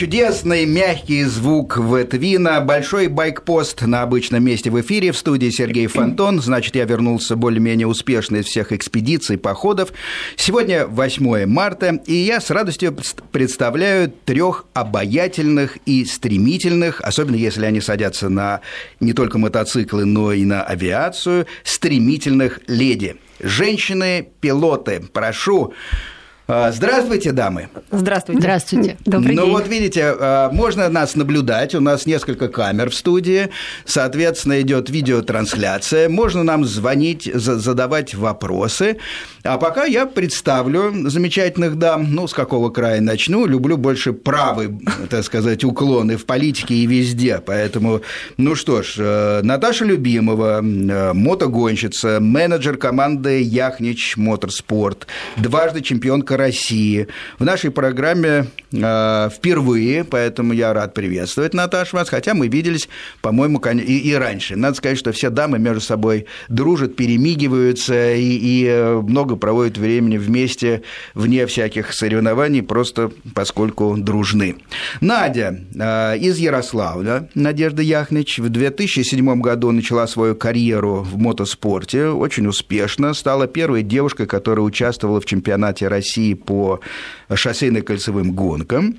Чудесный мягкий звук Ветвина, большой байкпост на обычном месте в эфире, в студии Сергей Фонтон. Значит, я вернулся более-менее успешно из всех экспедиций, походов. Сегодня 8 марта, и я с радостью представляю трех обаятельных и стремительных, особенно если они садятся на не только мотоциклы, но и на авиацию, стремительных леди. Женщины-пилоты, прошу здравствуйте, дамы. Здравствуйте. Здравствуйте. Добрый ну день. вот видите, а, можно нас наблюдать, у нас несколько камер в студии, соответственно, идет видеотрансляция, можно нам звонить, задавать вопросы. А пока я представлю замечательных дам, ну, с какого края начну, люблю больше правый, так сказать, уклоны в политике и везде, поэтому, ну что ж, э, Наташа Любимова, э, мотогонщица, менеджер команды Яхнич Моторспорт, дважды чемпионка России. В нашей программе э, впервые, поэтому я рад приветствовать Наташу вас, хотя мы виделись, по-моему, и, и раньше. Надо сказать, что все дамы между собой дружат, перемигиваются и, и много проводят времени вместе вне всяких соревнований, просто поскольку дружны. Надя э, из Ярославля, Надежда Яхнич, в 2007 году начала свою карьеру в мотоспорте, очень успешно, стала первой девушкой, которая участвовала в чемпионате России по шоссейно-кольцевым гонкам.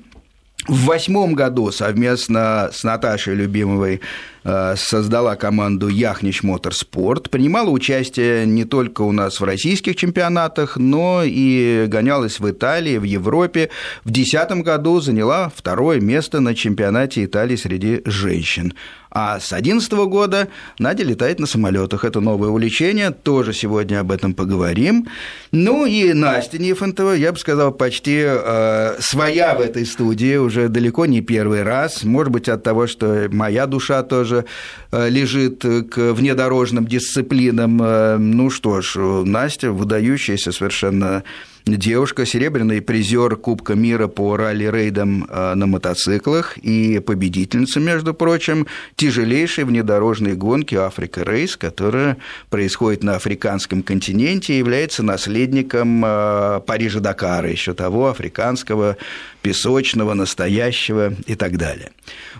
В восьмом году совместно с Наташей Любимовой Э, создала команду Яхнич Моторспорт, принимала участие не только у нас в российских чемпионатах, но и гонялась в Италии, в Европе. В 2010 году заняла второе место на чемпионате Италии среди женщин. А с 2011 года Надя летает на самолетах. Это новое увлечение, тоже сегодня об этом поговорим. Ну и Настя Нифонтова, я бы сказал, почти э, своя в этой студии, уже далеко не первый раз. Может быть, от того, что моя душа тоже тоже э, лежит к внедорожным дисциплинам. Э, ну что ж, Настя выдающаяся совершенно девушка, серебряный призер Кубка мира по ралли-рейдам э, на мотоциклах и победительница, между прочим, тяжелейшей внедорожной гонки Африка Рейс, которая происходит на африканском континенте и является наследником э, Парижа-Дакара, еще того африканского, песочного, настоящего и так далее.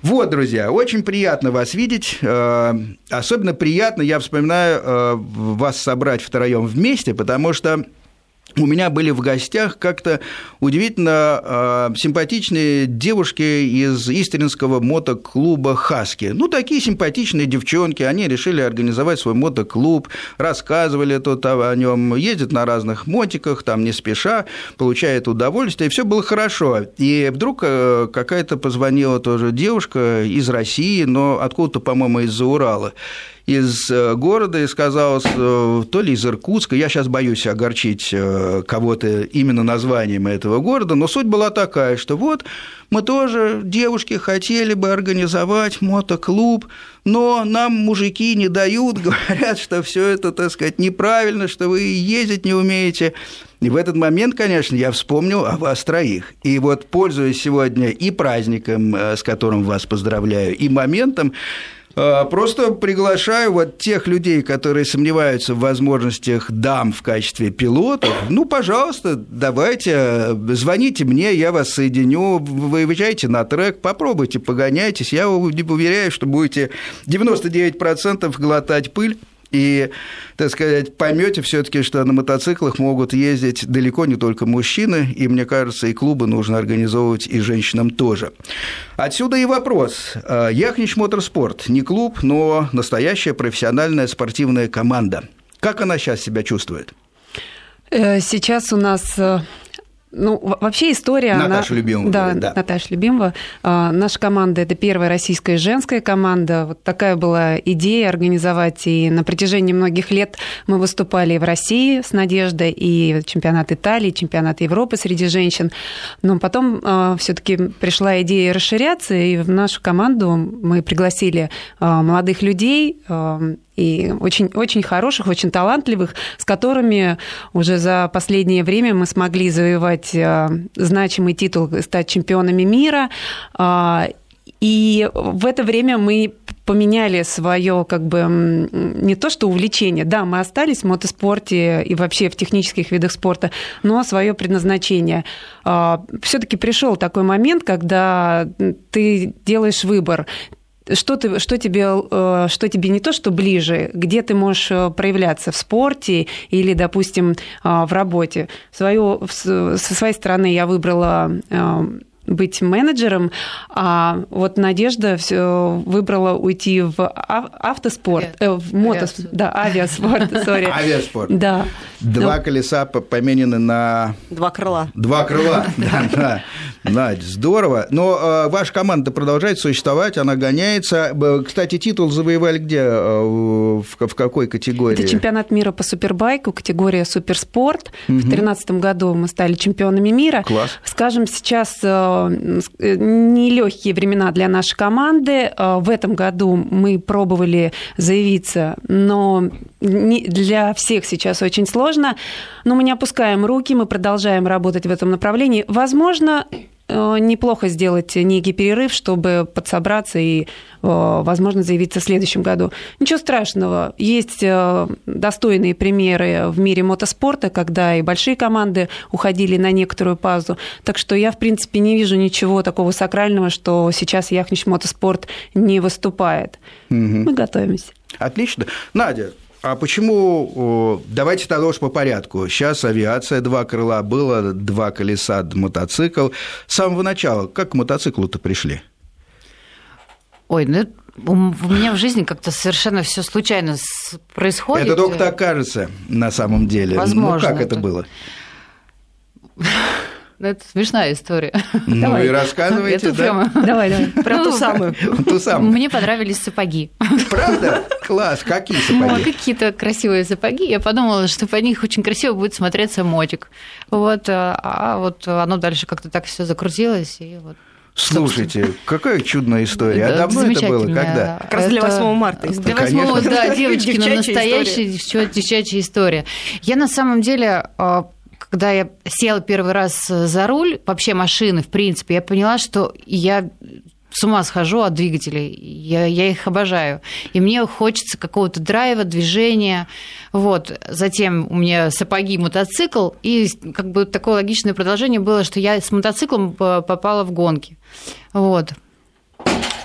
Вот, друзья, очень приятно вас видеть. Э, особенно приятно, я вспоминаю, вас собрать втроем вместе, потому что у меня были в гостях как-то удивительно э, симпатичные девушки из истринского мотоклуба «Хаски». Ну, такие симпатичные девчонки, они решили организовать свой мотоклуб, рассказывали тут о нем, ездят на разных мотиках, там не спеша, получают удовольствие, все было хорошо. И вдруг э, какая-то позвонила тоже девушка из России, но откуда-то, по-моему, из-за Урала, из э, города и сказал, э, то ли из Иркутска, я сейчас боюсь огорчить э, кого-то именно названием этого города, но суть была такая, что вот мы тоже, девушки, хотели бы организовать мотоклуб, но нам мужики не дают, говорят, что все это, так сказать, неправильно, что вы ездить не умеете. И в этот момент, конечно, я вспомнил о вас троих. И вот, пользуясь сегодня и праздником, с которым вас поздравляю, и моментом, просто приглашаю вот тех людей, которые сомневаются в возможностях дам в качестве пилотов. Ну, пожалуйста, давайте, звоните мне, я вас соединю, вы выезжайте на трек, попробуйте, погоняйтесь. Я уверяю, что будете 99% глотать пыль и, так сказать, поймете все-таки, что на мотоциклах могут ездить далеко не только мужчины, и, мне кажется, и клубы нужно организовывать и женщинам тоже. Отсюда и вопрос. А, Яхнич Моторспорт не клуб, но настоящая профессиональная спортивная команда. Как она сейчас себя чувствует? Э, сейчас у нас э, ну, вообще история... Наташа она... Любимова. Да, да, Наташа Любимова. А, наша команда – это первая российская женская команда. Вот такая была идея организовать. И на протяжении многих лет мы выступали в России с Надеждой, и чемпионат Италии, и чемпионат Европы среди женщин. Но потом а, все таки пришла идея расширяться, и в нашу команду мы пригласили а, молодых людей, и очень, очень хороших, очень талантливых, с которыми уже за последнее время мы смогли завоевать э, значимый титул, стать чемпионами мира. А, и в это время мы поменяли свое как бы не то что увлечение, да, мы остались в мотоспорте и вообще в технических видах спорта, но свое предназначение. А, Все-таки пришел такой момент, когда ты делаешь выбор что, ты, что, тебе, э, что тебе не то, что ближе, где ты можешь э, проявляться в спорте или, допустим, э, в работе. Свою, со своей стороны я выбрала быть менеджером, а вот Надежда все выбрала уйти в автоспорт, э, в мотоспорт, да, авиаспорт, сори. Авиаспорт. Да. Два ну, колеса поменены на... Два крыла. Два крыла, да, да. Надь, здорово. Но э, ваша команда продолжает существовать, она гоняется. Кстати, титул завоевали где? Э, в, в какой категории? Это чемпионат мира по супербайку, категория суперспорт. Угу. В 2013 году мы стали чемпионами мира. Класс. Скажем, сейчас э, нелегкие времена для нашей команды. Э, в этом году мы пробовали заявиться, но для всех сейчас очень сложно. Но мы не опускаем руки, мы продолжаем работать в этом направлении. Возможно, э, неплохо сделать некий перерыв, чтобы подсобраться и, э, возможно, заявиться в следующем году. Ничего страшного. Есть э, достойные примеры в мире мотоспорта, когда и большие команды уходили на некоторую паузу. Так что я, в принципе, не вижу ничего такого сакрального, что сейчас Яхнич Мотоспорт не выступает. Угу. Мы готовимся. Отлично. Надя, а почему... Давайте тогда уж по порядку. Сейчас авиация два крыла, было два колеса, мотоцикл. С самого начала, как к мотоциклу-то пришли? Ой, ну у меня в жизни как-то совершенно все случайно происходит. Это только так кажется на самом деле. Возможно. Ну, как это было? Ну, это смешная история. Ну давай. и рассказывайте, да? Прямо... Давай, давай. Ту ну, самую. Ту самую. Мне понравились сапоги. Правда? Класс. Какие сапоги? Ну, какие-то красивые сапоги. Я подумала, что по них очень красиво будет смотреться мотик. Вот, а, а вот оно дальше как-то так все закрутилось, и вот Слушайте, какая чудная история. А давно это было? Когда? Как раз для 8 марта. Для 8, да, девочки, но настоящая девчачья история. Я на самом деле а, когда я села первый раз за руль вообще машины, в принципе, я поняла, что я с ума схожу от двигателей. Я, я их обожаю. И мне хочется какого-то драйва, движения. Вот. Затем у меня сапоги, мотоцикл. И как бы такое логичное продолжение было, что я с мотоциклом попала в гонки. Вот.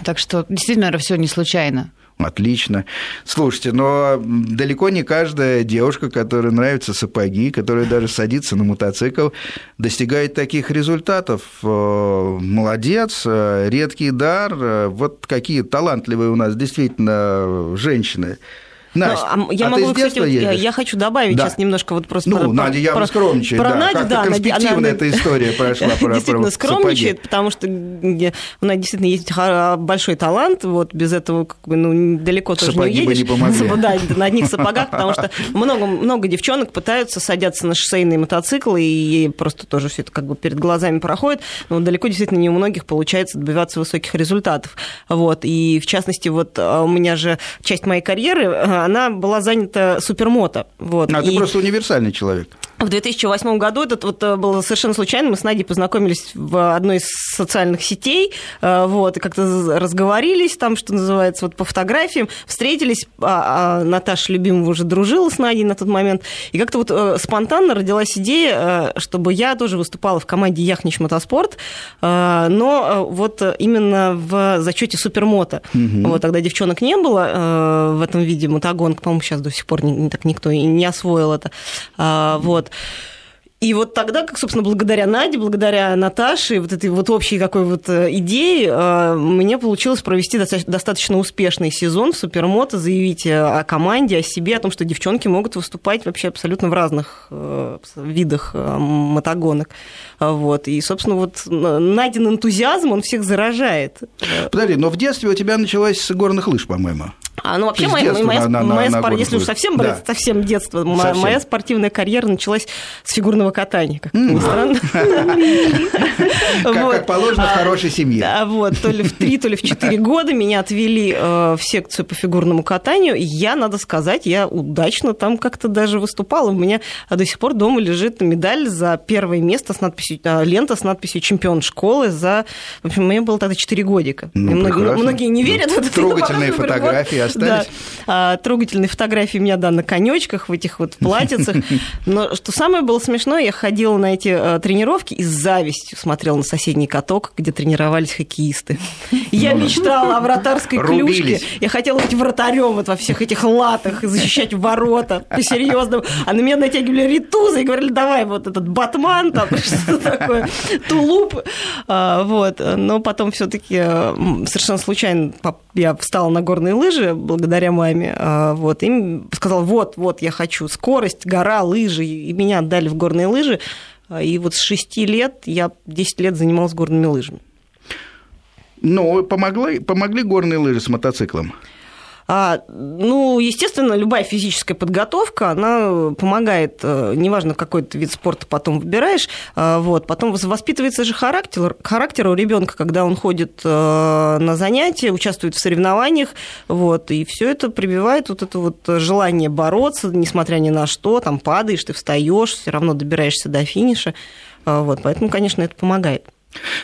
Так что действительно, наверное, все не случайно. Отлично. Слушайте, но далеко не каждая девушка, которой нравятся сапоги, которая даже садится на мотоцикл, достигает таких результатов. Э, молодец, э, редкий дар. Э, вот какие талантливые у нас действительно женщины. Настя, ну, а я а могу, кстати, вот, я, я хочу добавить да. сейчас немножко вот просто ну, про, Надя явно про, скромничает, про да. Надю, как да, конспективно эта история прошла про Действительно скромничает, потому что у Надя действительно есть большой талант, вот без этого как бы, ну, далеко тоже Сапоги не уедешь. Бы не помогли. Да, на одних сапогах, потому что много, много девчонок пытаются садятся на шоссейные мотоциклы, и просто тоже все это как бы перед глазами проходит, но далеко действительно не у многих получается добиваться высоких результатов. Вот, и в частности, вот а, у меня же часть моей карьеры, она была занята супермото. Вот. А и... ты просто универсальный человек. В 2008 году это вот э, было совершенно случайно. Мы с Надей познакомились в одной из социальных сетей, э, вот, и как-то разговорились там, что называется, вот по фотографиям, встретились. А, а Наташа Любимова уже дружила с Надей на тот момент. И как-то вот э, спонтанно родилась идея, чтобы я тоже выступала в команде Яхнич Мотоспорт, но вот именно в зачете супермото. Угу. Вот тогда девчонок не было в этом виде мотогонок, по-моему, сейчас до сих пор не так никто и не освоил это. Вот. И вот тогда, как, собственно, благодаря Наде, благодаря Наташе, вот этой вот общей какой вот э, идее, э, мне получилось провести достаточно успешный сезон в Супермото, заявить э, о команде, о себе, о том, что девчонки могут выступать вообще абсолютно в разных видах мотогонок. Вот. И, собственно, вот Надин энтузиазм, он всех заражает. Подожди, но в детстве у тебя началась с горных лыж, по-моему. А, ну, вообще, моя, моя, на, моя на, спор... на если уж совсем брать, да. совсем детство, совсем. моя спортивная карьера началась с фигурного катания, как ни странно. Как положено в хорошей семье. Вот, то ли в три, то ли в четыре года меня отвели э, в секцию по фигурному катанию. Я, надо сказать, я удачно там как-то даже выступала. У меня до сих пор дома лежит медаль за первое место с надписью, а, лента с надписью «Чемпион школы» за... В общем, мне было тогда 4 годика. Ну, многие, многие не верят в это. Трогательные фотографии остались. Да. Трогательные фотографии у меня, да, на конечках, в этих вот платьицах. Но что самое было смешное, я ходила на эти э, тренировки и с завистью смотрела на соседний каток, где тренировались хоккеисты. Я ну, мечтала о вратарской клюшке. Я хотела быть вратарем вот во всех этих латах и защищать ворота по-серьезному. А на меня натягивали ритузы и говорили, давай вот этот батман, там что такое, тулуп. А, вот. Но потом все таки совершенно случайно я встала на горные лыжи благодаря маме. А, вот. И сказала, вот, вот, я хочу скорость, гора, лыжи. И меня отдали в горные лыжи. А, и вот с 6 лет я 10 лет занималась горными лыжами. Ну, помогли, помогли горные лыжи с мотоциклом? А, ну, естественно, любая физическая подготовка, она помогает, э, неважно, какой ты вид спорта потом выбираешь, а, вот, потом воспитывается же характер, характер у ребенка, когда он ходит э, на занятия, участвует в соревнованиях, вот, и все это прививает вот это вот желание бороться, несмотря ни на что, там падаешь, ты встаешь, все равно добираешься до финиша, вот, поэтому, конечно, это помогает.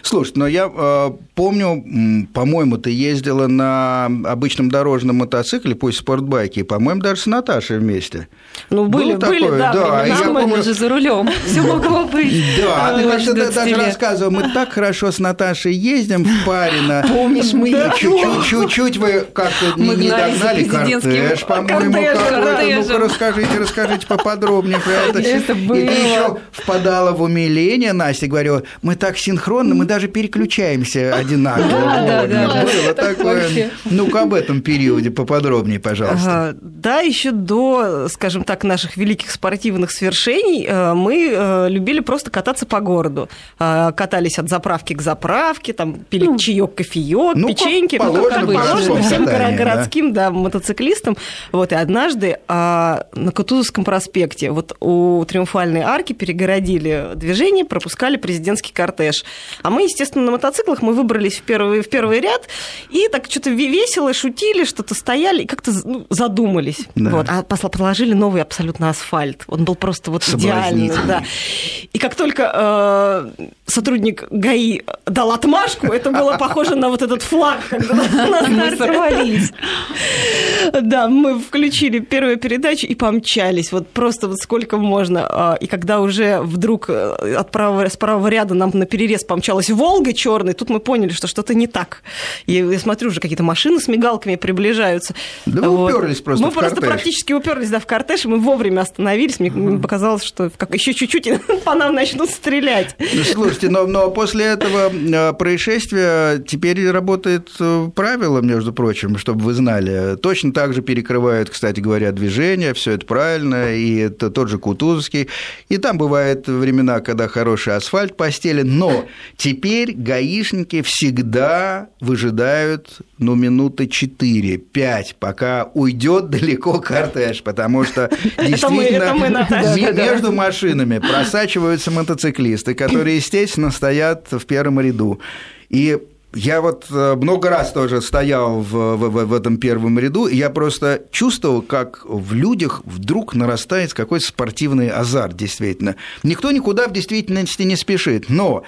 Слушай, но я э, помню, по-моему, ты ездила на обычном дорожном мотоцикле, пусть спортбайке, по-моему, даже с Наташей вместе. Ну, были, Было были, такое? да. да. Я помню... же за рулем. Все могло быть. Да, ты как-то даже рассказывал, мы так хорошо с Наташей ездим в паре на... Помнишь, мы... Чуть-чуть вы как-то не догнали кортеж, по-моему. Ну-ка, расскажите, расскажите поподробнее про это. И ты еще впадала в умиление, Настя, говорила, мы так синхронно синхронно, мы даже переключаемся одинаково. Да, да, да. Было такое. Ну-ка об этом периоде поподробнее, пожалуйста. Да, еще до, скажем так, наших великих спортивных свершений э, мы э, любили просто кататься по городу. Э, катались от заправки к заправке, там пили ну, чаек, кофеек, ну, печеньки. Ну, как положено всем городским да. мотоциклистам. Вот, и однажды а, на Кутузовском проспекте вот у Триумфальной арки перегородили движение, пропускали президентский кортеж. А мы, естественно, на мотоциклах мы выбрались в первый, в первый ряд и так что-то весело шутили, что-то стояли и как-то ну, задумались. Да. Вот. А положили новый абсолютно асфальт. Он был просто вот идеальный. Да. И как только э, сотрудник ГАИ дал отмашку, это было похоже на вот этот флаг, когда мы сорвались. Да, мы включили первую передачу и помчались. Вот просто вот сколько можно. А, и когда уже вдруг э, от правого, с правого ряда нам на перерез помчалась Волга черной, тут мы поняли, что что-то не так. И я смотрю, уже какие-то машины с мигалками приближаются. Да вот. вы уперлись просто Мы в просто кортеж. практически уперлись да, в кортеж, и мы вовремя остановились. Мне угу. показалось, что как еще чуть-чуть по нам начнут стрелять. Ну, слушайте, но, но после этого э, происшествия теперь работает э, правило, между прочим, чтобы вы знали. Точно так же перекрывают, кстати говоря, движение, все это правильно, и это тот же Кутузовский. И там бывают времена, когда хороший асфальт постелен, но Теперь гаишники всегда выжидают, ну, минуты 4-5, пока уйдет далеко кортеж, потому что действительно между машинами просачиваются мотоциклисты, которые, естественно, стоят в первом ряду. И я вот э, много раз тоже стоял в, в, в этом первом ряду, и я просто чувствовал, как в людях вдруг нарастает какой-то спортивный азарт, действительно. Никто никуда в действительности не спешит, но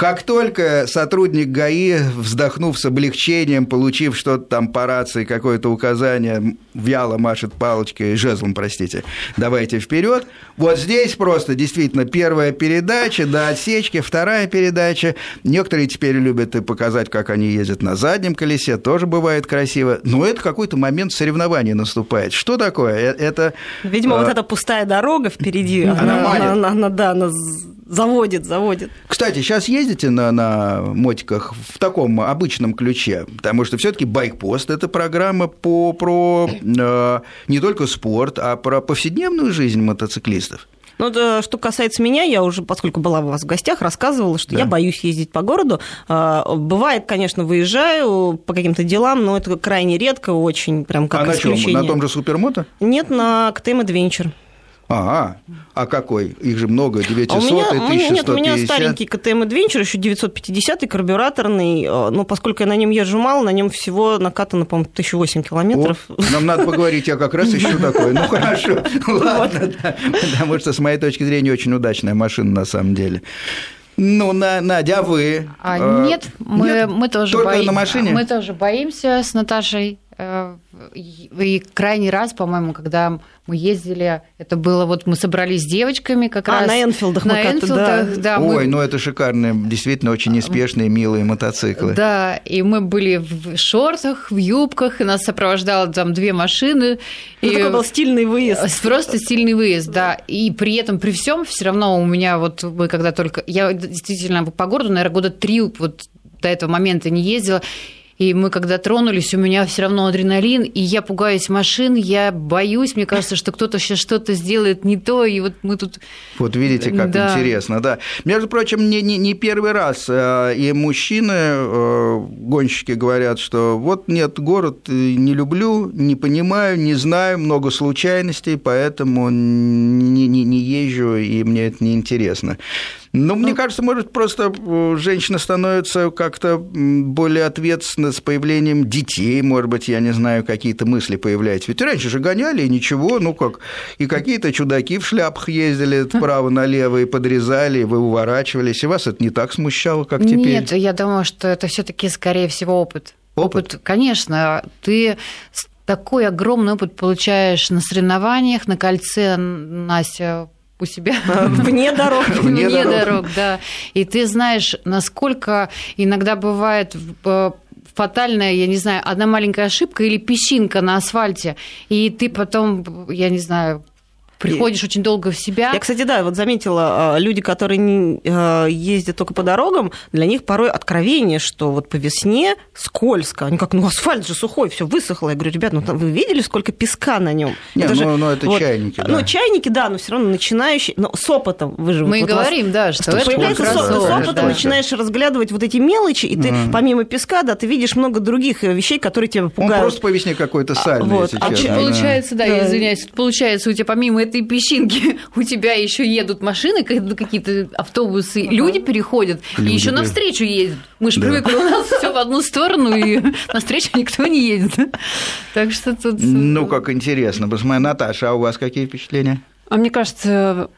как только сотрудник ГАИ, вздохнув с облегчением, получив что-то там по рации, какое-то указание, вяло машет палочкой, жезлом, простите, давайте вперед. Вот здесь просто действительно первая передача до отсечки, вторая передача. Некоторые теперь любят и показать, как они ездят на заднем колесе, тоже бывает красиво. Но это какой-то момент соревнования наступает. Что такое? Э, это... Видимо, а... вот эта пустая дорога впереди, она, она, она, она, да, она заводит, заводит. Кстати, сейчас ездите на, на мотиках в таком обычном ключе, потому что все таки «Байкпост» – это программа по, про э, не только спорт, а про повседневную жизнь мотоциклистов. Ну, да, что касается меня, я уже, поскольку была у вас в гостях, рассказывала, что да. я боюсь ездить по городу. А, бывает, конечно, выезжаю по каким-то делам, но это крайне редко, очень прям как а исключение. на чем? На том же Супермото? Нет, на КТМ Adventure. А, а какой? Их же много, 900 а у меня, и 1150. Нет, у меня старенький КТМ Adventure, еще 950 карбюраторный, э, но поскольку я на нем езжу мало, на нем всего накатано, по-моему, 1008 километров. О, нам надо поговорить, я как раз ищу такой. Ну, хорошо, ладно, потому что, с моей точки зрения, очень удачная машина на самом деле. Ну, на, Надя, а вы? А, нет, мы, нет? мы тоже Только бои... на машине? Мы тоже боимся с Наташей. Э, и крайний раз, по-моему, когда мы ездили, это было вот мы собрались с девочками как а, раз. на Энфилдах. На Энфилдах, да. да Ой, мы... ну это шикарные, действительно очень неспешные, милые мотоциклы. Да, и мы были в шортах, в юбках, и нас сопровождало там две машины. Ну, и... такой был стильный выезд. Просто стильный выезд, да. И при этом, при всем, все равно у меня вот мы когда только... Я действительно по городу, наверное, года три вот до этого момента не ездила. И мы когда тронулись, у меня все равно адреналин, и я пугаюсь машин, я боюсь, мне кажется, что кто-то сейчас что-то сделает не то, и вот мы тут... Вот видите, как да. интересно, да. Между прочим, не, не, не первый раз э, и мужчины, э, гонщики говорят, что вот нет, город не люблю, не понимаю, не знаю, много случайностей, поэтому не, не, не езжу, и мне это неинтересно. Ну, мне ну, кажется, может, просто э, женщина становится как-то более ответственна с появлением детей, может быть, я не знаю, какие-то мысли появляются. Ведь раньше же гоняли, и ничего, ну как, и какие-то чудаки в шляпах ездили вправо-налево и подрезали, и вы уворачивались, и вас это не так смущало, как теперь? Нет, я думаю, что это все таки скорее всего, опыт. Опыт, опыт конечно, ты такой огромный опыт получаешь на соревнованиях, на кольце, Настя у себя вне дорог. Вне, вне дорог. дорог, да. И ты знаешь, насколько иногда бывает э, фатальная, я не знаю, одна маленькая ошибка или песчинка на асфальте, и ты потом, я не знаю, приходишь и... очень долго в себя. Я, кстати, да, вот заметила, а, люди, которые не а, ездят только по дорогам, для них порой откровение, что вот по весне скользко. Они как, ну асфальт же сухой, все высохло. Я говорю, ребят, ну там вы видели, сколько песка на нем? Нет, это ну, же, ну это вот, чайники, да. Ну чайники, да, но все равно начинающие, но с опытом вы же... Мы вот говорим, вас, да, что, что это появляется с, с опытом, да, начинаешь да. разглядывать вот эти мелочи, и ты mm. помимо песка, да, ты видишь много других э, вещей, которые тебя пугают. Он просто по весне какой-то сальный, а, вот. а, да. Получается, да, да, я извиняюсь, получается у тебя помимо этой песчинки у тебя еще едут машины, какие-то автобусы, люди переходят, люди, и еще да. навстречу едут. Мы же да. привыкли, у нас все в одну сторону, и навстречу никто не едет. Так что тут... Ну, как интересно. Посмотри, Наташа, а у вас какие впечатления? А мне кажется,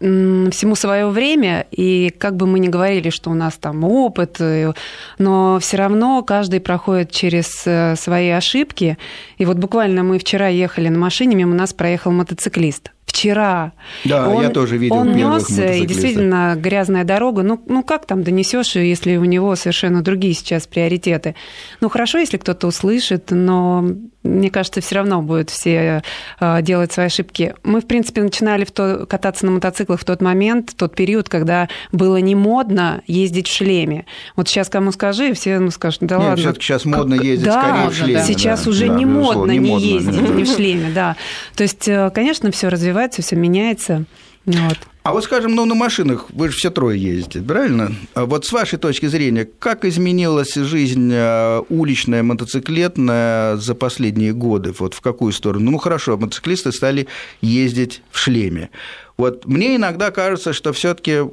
всему свое время, и как бы мы ни говорили, что у нас там опыт, э, но все равно каждый проходит через э, свои ошибки. И вот буквально мы вчера ехали на машине, мимо нас проехал мотоциклист вчера. Да, он, я тоже видел Он нес, и действительно грязная дорога. Ну, ну как там донесешь, если у него совершенно другие сейчас приоритеты? Ну, хорошо, если кто-то услышит, но мне кажется, все равно будут все э, делать свои ошибки. Мы, в принципе, начинали в то, кататься на мотоциклах в тот момент, в тот период, когда было не модно ездить в шлеме. Вот сейчас кому скажи, все ну, скажут, да Нет, ладно. сейчас модно ездить да, скорее в шлеме. Сейчас да, уже да, не, модно не, не ездить не в шлеме, да. То есть, э, конечно, все развивается, все меняется. Вот. А вот, скажем, ну, на машинах вы же все трое ездите, правильно? А вот с вашей точки зрения, как изменилась жизнь э, уличная, мотоциклетная за последние годы? Вот в какую сторону? Ну, хорошо, мотоциклисты стали ездить в шлеме. Вот мне иногда кажется, что все-таки, э,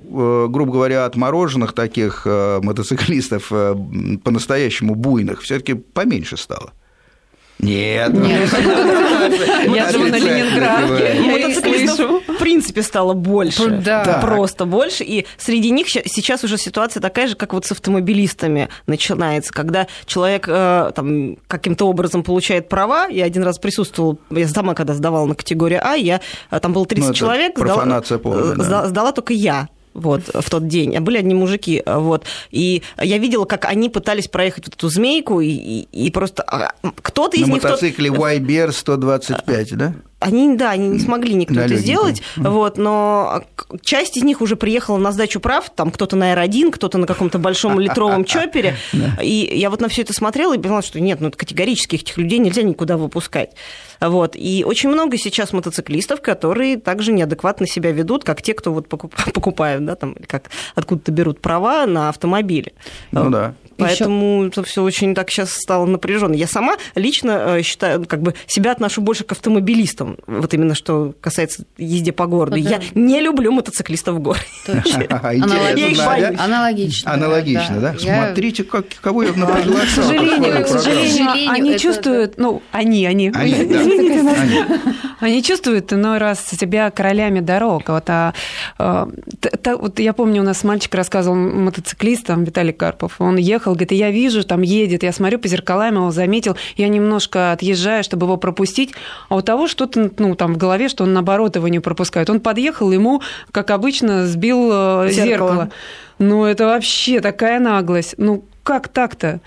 грубо говоря, отмороженных таких э, мотоциклистов по-настоящему буйных все-таки поменьше стало. Нет. Нет. Я живу на Ленинградке. Мотоциклистов в принципе стало больше. Да. Просто больше. И среди них сейчас уже ситуация такая же, как вот с автомобилистами начинается, когда человек э, там каким-то образом получает права. Я один раз присутствовал, я сама когда сдавала на категорию А, я э, там было 30 ну, человек, сдала, полная, да. сдала только я вот, в тот день. А были одни мужики, вот. И я видела, как они пытались проехать вот эту змейку, и, и, и просто а, кто-то из На них... мотоцикле тот... YBR 125, да? Они, да, они не смогли никто это сделать, вот, но часть из них уже приехала на сдачу прав, там кто-то на R1, кто-то на каком-то большом литровом чопере, и я вот на все это смотрела и поняла, что нет, ну категорически этих людей нельзя никуда выпускать. Вот. И очень много сейчас мотоциклистов, которые также неадекватно себя ведут, как те, кто вот покупают, да, там, как откуда-то берут права на автомобили. Ну да. Поэтому Ещё... это все очень так сейчас стало напряженно. Я сама лично э, считаю, как бы себя отношу больше к автомобилистам, вот именно что касается езде по городу. Я не люблю мотоциклистов в городе. Аналогично. Аналогично, да? Смотрите, как, кого я напрягла. К сожалению, к сожалению, они чувствуют, ну, они, они. Они чувствуют иной раз себя королями дорог. Вот, а, а, вот я помню, у нас мальчик рассказывал мотоциклистам, Виталий Карпов, он ехал, говорит, я вижу, там едет, я смотрю по зеркалам, его заметил, я немножко отъезжаю, чтобы его пропустить, а у того что-то, ну, там в голове, что он наоборот его не пропускает. Он подъехал, ему, как обычно, сбил э, зеркало. зеркало. Ну, это вообще такая наглость. Ну, как так-то?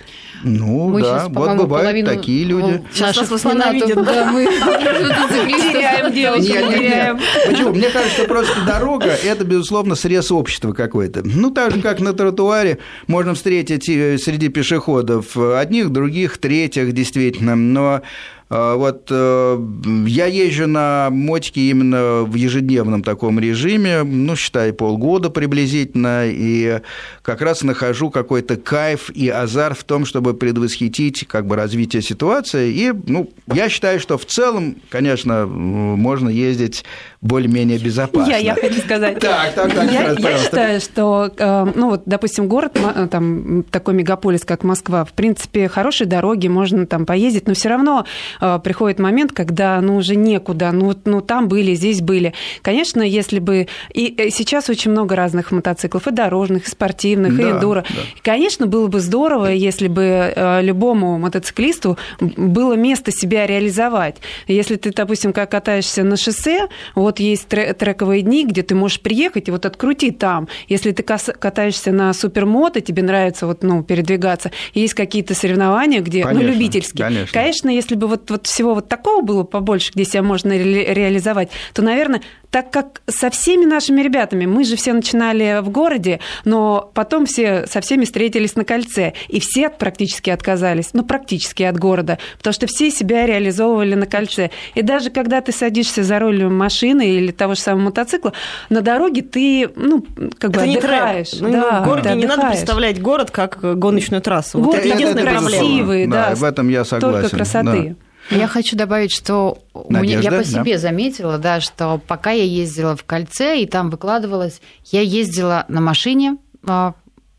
Ну мы да, сейчас, вот бывают половину... такие люди. Наших фанатов, да, мы теряем девочек, теряем. Почему? Мне кажется, просто дорога – это, безусловно, срез общества какой-то. Ну, так же, как на тротуаре можно встретить э, среди пешеходов одних, других, третьих, действительно, но вот э, я езжу на мотике именно в ежедневном таком режиме, ну, считай, полгода приблизительно, и как раз нахожу какой-то кайф и азарт в том, чтобы предвосхитить как бы развитие ситуации. И, ну, я считаю, что в целом, конечно, можно ездить более-менее безопасно. Я, я хочу сказать. Так, так, так. Я, я считаю, что, э, ну, вот, допустим, город, там, такой мегаполис, как Москва, в принципе, хорошие дороги, можно там поездить, но все равно Э, приходит момент, когда ну уже некуда, ну, ну там были, здесь были. Конечно, если бы... И э, сейчас очень много разных мотоциклов, и дорожных, и спортивных, да, и эндуро. Да. конечно, было бы здорово, если бы э, любому мотоциклисту было место себя реализовать. Если ты, допустим, как катаешься на шоссе, вот есть трековые дни, где ты можешь приехать и вот открути там. Если ты катаешься на супермото, тебе нравится вот, ну, передвигаться, есть какие-то соревнования, где, ну, конечно, ну, любительские. Конечно. конечно, если бы вот вот всего вот такого было побольше, где себя можно ре- реализовать, то, наверное, так как со всеми нашими ребятами, мы же все начинали в городе, но потом все со всеми встретились на кольце, и все практически отказались, ну, практически от города, потому что все себя реализовывали на кольце. И даже когда ты садишься за руль машины или того же самого мотоцикла, на дороге ты, ну, как бы Это отдыхаешь. Не ну, да, в городе не надо представлять город как гоночную трассу. Вот, вот это единственная красивый, да, да, в этом я согласен. Только красоты. Да. Я хочу добавить, что Надежда, меня, я по себе да? заметила, да, что пока я ездила в кольце и там выкладывалась, я ездила на машине а,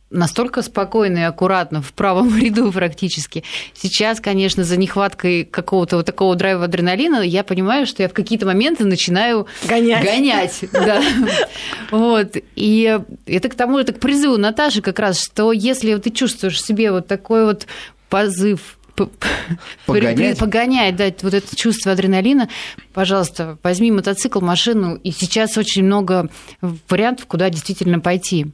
настолько спокойно и аккуратно в правом ряду практически. Сейчас, конечно, за нехваткой какого-то вот такого драйва адреналина я понимаю, что я в какие-то моменты начинаю гонять. гонять да. вот. И это к тому, это к призыву Наташи как раз, что если ты чувствуешь в себе вот такой вот позыв погонять. погонять, дать вот это чувство адреналина, пожалуйста, возьми мотоцикл, машину, и сейчас очень много вариантов, куда действительно пойти.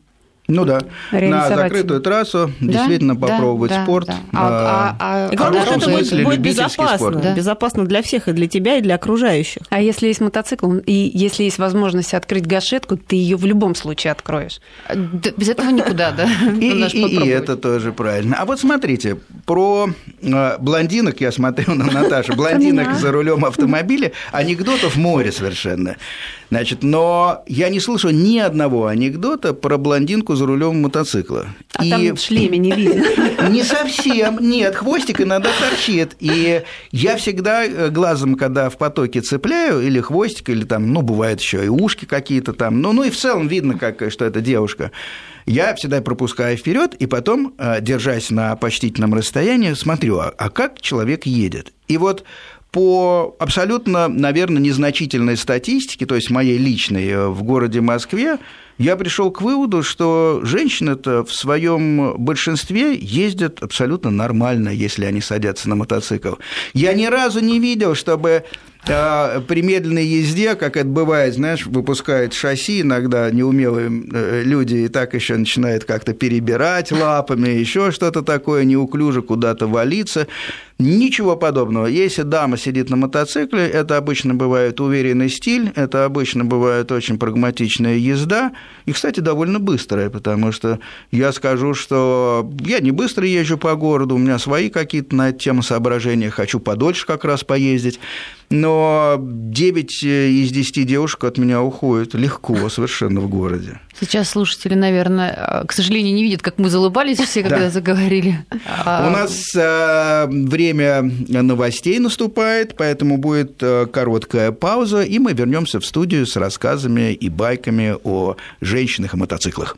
Ну да, на закрытую трассу да? действительно да, попробовать да, спорт. Да. А, а, а, в хорошем смысле будет безопасно, спорт. Да. безопасно для всех, и для тебя, и для окружающих. А если есть мотоцикл, и если есть возможность открыть гашетку, ты ее в любом случае откроешь. Да, без этого никуда, да? И, и, и это тоже правильно. А вот смотрите, про э, блондинок, я смотрел на Наташу, блондинок за рулем автомобиля, анекдотов море совершенно. Значит, но я не слышал ни одного анекдота про блондинку за рулем мотоцикла. А и... там в шлеме не видно. Не совсем, нет, хвостик иногда торчит. И я всегда э, глазом, когда в потоке цепляю, или хвостик, или там, ну, бывает еще и ушки какие-то там, ну, ну и в целом видно, как, что это девушка. Я всегда пропускаю вперед и потом, э, держась на почтительном расстоянии, смотрю, а, а как человек едет. И вот по абсолютно, наверное, незначительной статистике, то есть моей личной, э, в городе Москве, я пришел к выводу, что женщины-то в своем большинстве ездят абсолютно нормально, если они садятся на мотоцикл. Я ни разу не видел, чтобы при медленной езде, как это бывает, знаешь, выпускает шасси, иногда неумелые э, люди и так еще начинают как-то перебирать лапами, еще что-то такое, неуклюже куда-то валиться. Ничего подобного. Если дама сидит на мотоцикле, это обычно бывает уверенный стиль, это обычно бывает очень прагматичная езда, и, кстати, довольно быстрая, потому что я скажу, что я не быстро езжу по городу, у меня свои какие-то на эту тему соображения, хочу подольше как раз поездить, но 9 из 10 девушек от меня уходят легко совершенно в городе. Сейчас слушатели, наверное, к сожалению, не видят, как мы залыбались все, когда да. заговорили. У а, нас э, время новостей наступает, поэтому будет э, короткая пауза, и мы вернемся в студию с рассказами и байками о женщинах и мотоциклах.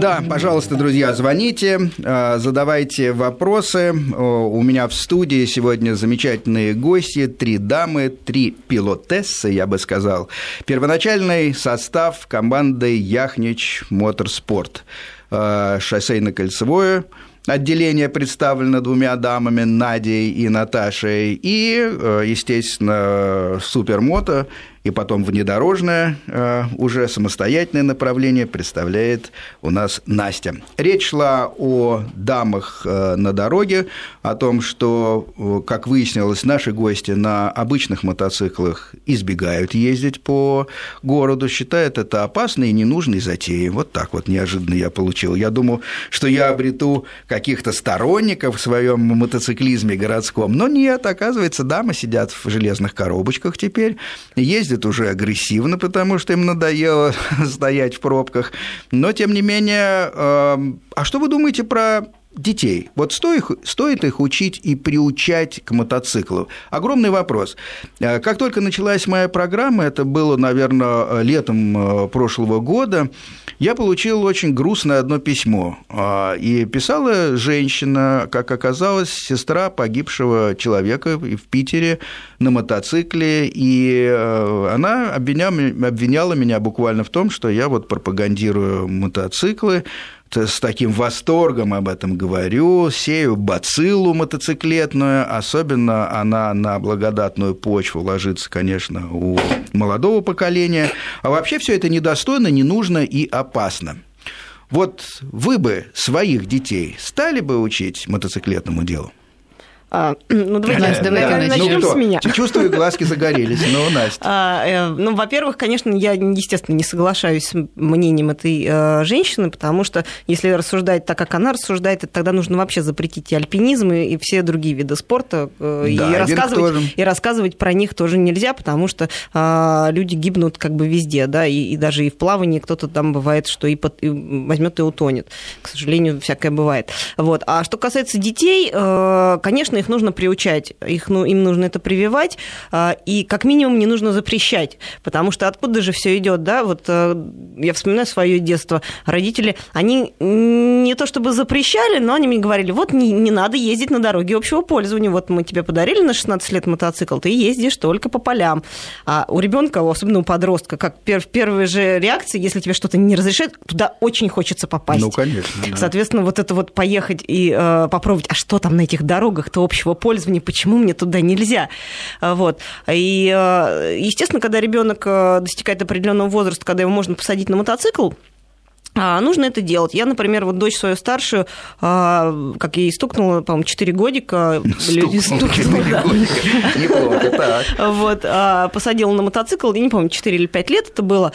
Да, пожалуйста, друзья, звоните, э, задавайте вопросы. У меня в студии сегодня замечательные гости, три дамы, три пилотессы, я бы сказал. Первоначальный состав команды Яхнич Моторспорт. Э, шоссейно-кольцевое отделение представлено двумя дамами, Надей и Наташей, и, э, естественно, супермото и потом внедорожное, э, уже самостоятельное направление представляет у нас Настя. Речь шла о дамах э, на дороге, о том, что, э, как выяснилось, наши гости на обычных мотоциклах избегают ездить по городу, считают это опасной и ненужной затеей. Вот так вот неожиданно я получил. Я думал, что я обрету каких-то сторонников в своем мотоциклизме городском, но нет, оказывается, дамы сидят в железных коробочках теперь, ездят ездят уже агрессивно, потому что им надоело стоять в пробках. Но, тем не менее, эм, а что вы думаете про детей. Вот стоит, стоит их учить и приучать к мотоциклу? Огромный вопрос. Э, как только началась моя программа, это было, наверное, летом э, прошлого года, я получил очень грустное одно письмо. Э, и писала женщина, как оказалось, сестра погибшего человека в Питере на мотоцикле, и она обвиняла, обвиняла меня буквально в том, что я вот пропагандирую мотоциклы, с таким восторгом об этом говорю, сею бациллу мотоциклетную, особенно она на благодатную почву ложится, конечно, у молодого поколения, а вообще все это недостойно, не нужно и опасно. Вот вы бы своих детей стали бы учить мотоциклетному делу? А, ну, давайте, Настя, давай да. начнем ну, с меня. Чувствую, глазки загорелись, но Настя. А, э, ну, во-первых, конечно, я, естественно, не соглашаюсь с мнением этой э, женщины, потому что если рассуждать так, как она рассуждает, то тогда нужно вообще запретить и альпинизм, и все другие виды спорта, э, да, и, рассказывать, и рассказывать про них тоже нельзя, потому что а, люди гибнут как бы везде, да, и, и даже и в плавании кто-то там бывает, что и, под, и возьмет и утонет. К сожалению, всякое бывает. Вот. А что касается детей, конечно, конечно, их нужно приучать, их, ну, им нужно это прививать, а, и как минимум не нужно запрещать, потому что откуда же все идет, да, вот э, я вспоминаю свое детство, родители, они не то чтобы запрещали, но они мне говорили, вот не, не надо ездить на дороге общего пользования, вот мы тебе подарили на 16 лет мотоцикл, ты ездишь только по полям, а у ребенка, особенно у подростка, как в первой же реакции, если тебе что-то не разрешают, туда очень хочется попасть. Ну, конечно. Да. Соответственно, вот это вот поехать и э, попробовать, а что там на этих дорогах, то общего пользования, почему мне туда нельзя. А, вот. И, э, естественно, когда ребенок э, достигает определенного возраста, когда его можно посадить на мотоцикл, нужно это делать. Я, например, вот дочь свою старшую, а, как ей стукнуло, по-моему, 4 годика. Стукнула, да. Неплохо, так. Вот, а, посадила на мотоцикл, я не помню, 4 или 5 лет это было,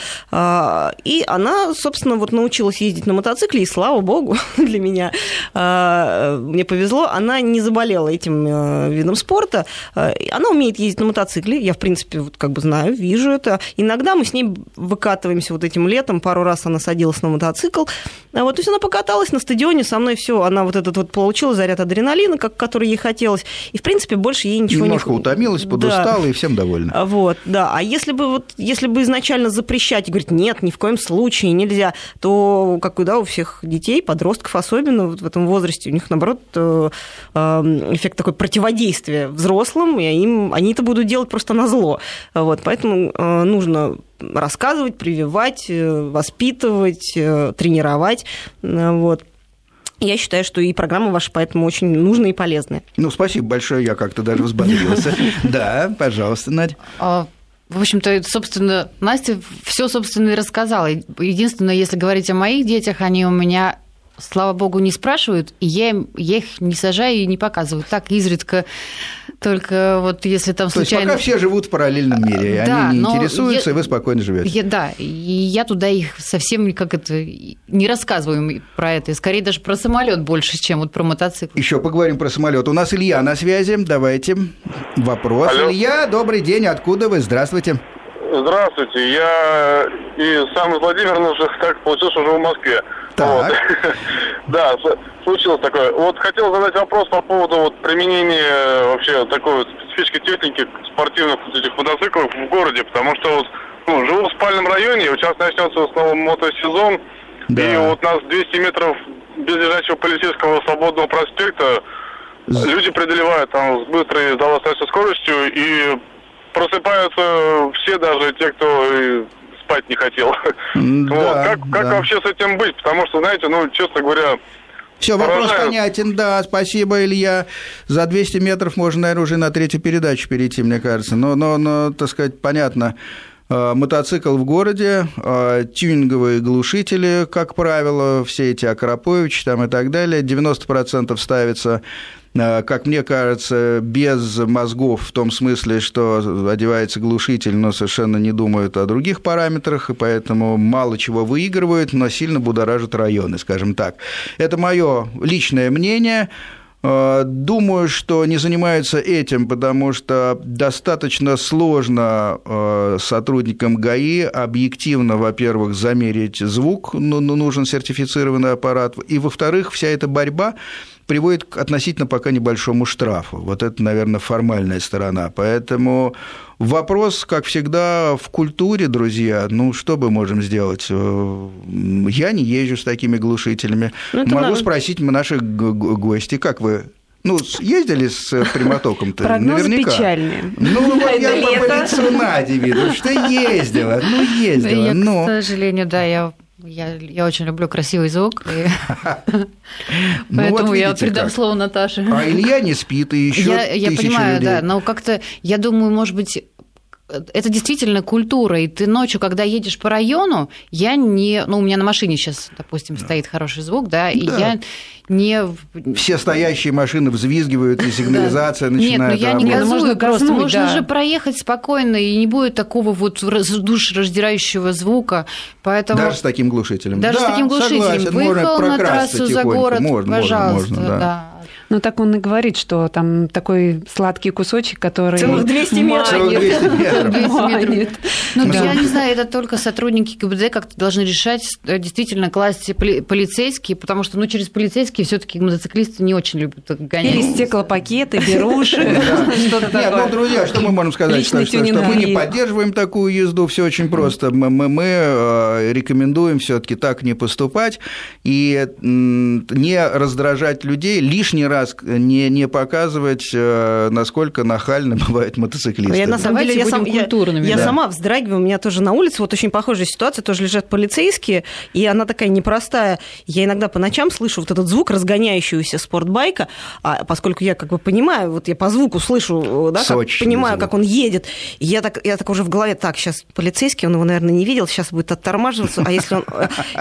и она, собственно, вот научилась ездить на мотоцикле, и слава богу для меня, мне повезло, она не заболела этим видом спорта, она умеет ездить на мотоцикле, я, в принципе, вот как бы знаю, вижу это. Иногда мы с ней выкатываемся вот этим летом, пару раз она садилась на мотоцикл, мотоцикл. А вот, то есть она покаталась на стадионе, со мной все, она вот этот вот получила заряд адреналина, как, который ей хотелось, и, в принципе, больше ей ничего Немножко не... Немножко утомилась, подустала, да. и всем довольна. А вот, да. А если бы, вот, если бы изначально запрещать и говорить, нет, ни в коем случае нельзя, то, как да, у всех детей, подростков особенно вот в этом возрасте, у них, наоборот, э, эм, эффект такой противодействия взрослым, и им, они это будут делать просто на зло. Вот, поэтому э, нужно рассказывать, прививать, э, воспитывать, э, тренировать. Э, вот. Я считаю, что и программа ваша поэтому очень нужная и полезная. Ну, спасибо большое, я как-то даже взбодрился. Да, пожалуйста, Надя. А, в общем-то, собственно, Настя все, собственно, и рассказала. Единственное, если говорить о моих детях, они у меня слава богу, не спрашивают, и я, я их не сажаю и не показываю. Так, изредка, только вот если там случайно... То есть пока все живут в параллельном мире, да, они не интересуются, я, и вы спокойно живете. Я, да, и я туда их совсем как это не рассказываю про это, скорее даже про самолет больше, чем вот про мотоцикл. Еще поговорим про самолет. У нас Илья на связи, давайте. Вопрос. Алло. Илья, добрый день, откуда вы? Здравствуйте. Здравствуйте, я и сам из Владимира, но так получилось, живу в Москве. Так. Вот. да, случилось такое. Вот хотел задать вопрос по поводу вот применения э, вообще такой вот специфической техники спортивных вот этих мотоциклов в городе, потому что вот ну, живу в спальном районе, вот сейчас начнется снова мотосезон, да. и вот нас 200 метров без лежачего полицейского свободного проспекта люди преодолевают там с быстрой достаточно скоростью и просыпаются все, даже те, кто спать не хотел. Да, вот. Как, как да. вообще с этим быть? Потому что, знаете, ну, честно говоря, все, вопрос Поражаю. понятен, да, спасибо, Илья. За 200 метров можно, наверное, уже на третью передачу перейти, мне кажется. Но, но, но так сказать, понятно, э, мотоцикл в городе, э, тюнинговые глушители, как правило, все эти Акропович там и так далее, 90% ставится как мне кажется, без мозгов в том смысле, что одевается глушитель, но совершенно не думают о других параметрах, и поэтому мало чего выигрывают, но сильно будоражат районы, скажем так. Это мое личное мнение. Э, думаю, что не занимаются этим, потому что достаточно сложно э, сотрудникам ГАИ объективно, во-первых, замерить звук, ну, ну нужен сертифицированный аппарат, и, во-вторых, вся эта борьба приводит к относительно пока небольшому штрафу. Вот это, наверное, формальная сторона. Поэтому вопрос, как всегда, в культуре, друзья. Ну, что мы можем сделать? Э, я не езжу с такими глушителями. Ну, Могу надо... спросить наших гостей, как вы ну, ездили с прямотоком-то? Прогнозы Наверняка. печальные. Ну, вот я по лицу Нади виду, что ездила. Ну, ездила. Я, но... к сожалению, да, я я, я очень люблю красивый звук, ну поэтому я придам слово Наташе. А Илья не спит, и еще я понимаю, да, но как-то, я думаю, может быть, это действительно культура, и ты ночью, когда едешь по району, я не... Ну, у меня на машине сейчас, допустим, стоит хороший звук, да, и я не... Все стоящие машины взвизгивают, и сигнализация да. начинает Нет, ну я не газую просто. Можно да. же проехать спокойно, и не будет такого вот душераздирающего звука. Поэтому... Даже с таким глушителем. Даже да, с таким глушителем. Согласен, Выехал на трассу за город, можно, пожалуйста, можно, да. да. Ну, так он и говорит, что там такой сладкий кусочек, который... Целых 200 метров. Целых 200 метров. Ну, я не знаю, это только сотрудники ГИБДД как-то должны решать, э, действительно, класть полицейские, потому что, ну, через полицейские все таки мотоциклисты не очень любят гонять. Или стеклопакеты, беруши, что-то такое. ну, друзья, что мы можем сказать? Что мы не поддерживаем такую езду, все очень просто. Мы э, рекомендуем все таки так не поступать и не раздражать людей лишний раз не показывать, э, насколько нахально бывают мотоциклисты. Я, на самом деле, я, сам, я, я да. сама вздрагиваю, у меня тоже на улице вот очень похожая ситуация, тоже лежат полицейские, и она такая непростая. Я иногда по ночам слышу вот этот звук разгоняющегося спортбайка, а поскольку я как бы понимаю, вот я по звуку слышу, да, как, понимаю, звук. как он едет, и я так, я так уже в голове, так, сейчас полицейский, он его, наверное, не видел, сейчас будет оттормаживаться, а если он...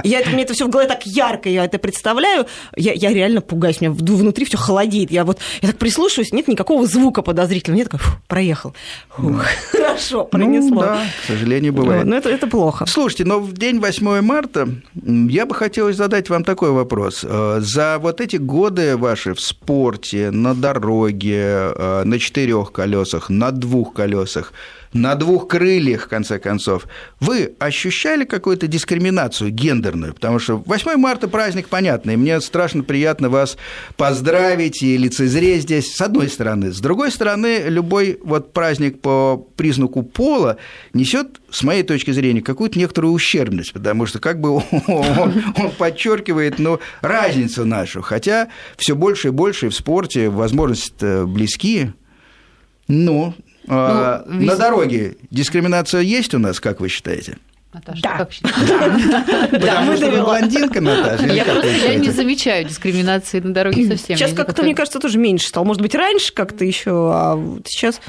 Я, мне это все в голове так ярко, я это представляю, я, я реально пугаюсь, у меня внутри все холодеет. Я вот я так прислушиваюсь, нет никакого звука подозрительного. Нет, такой, проехал. Фух, хорошо, пронесло. Ну, да, к сожалению, бывает. Но это, это плохо. Слушайте, но в день 8 марта я бы хотел задать вам такой вопрос. Э, за вот эти годы ваши в спорте, на дороге, э, на четырех колесах, на двух колесах, на двух крыльях, в конце концов, вы ощущали какую-то дискриминацию гендерную? Потому что 8 марта праздник понятный, мне страшно приятно вас поздравить и лицезреть здесь, с одной стороны. С другой стороны, любой вот праздник по признаку пола несет, с моей точки зрения, какую-то некоторую ущербность, потому что как бы он, он подчеркивает ну, разницу нашу, хотя все больше и больше в спорте возможности близки, но ну, а, ну, на дороге дискриминация есть у нас, как вы считаете? Наташа, Да. как считаешь? Потому что вы блондинка, Наташа, Я не считаете? замечаю дискриминации на дороге совсем. Сейчас как-то, мне кажется, тоже меньше стало. Может быть, раньше как-то еще, а вот сейчас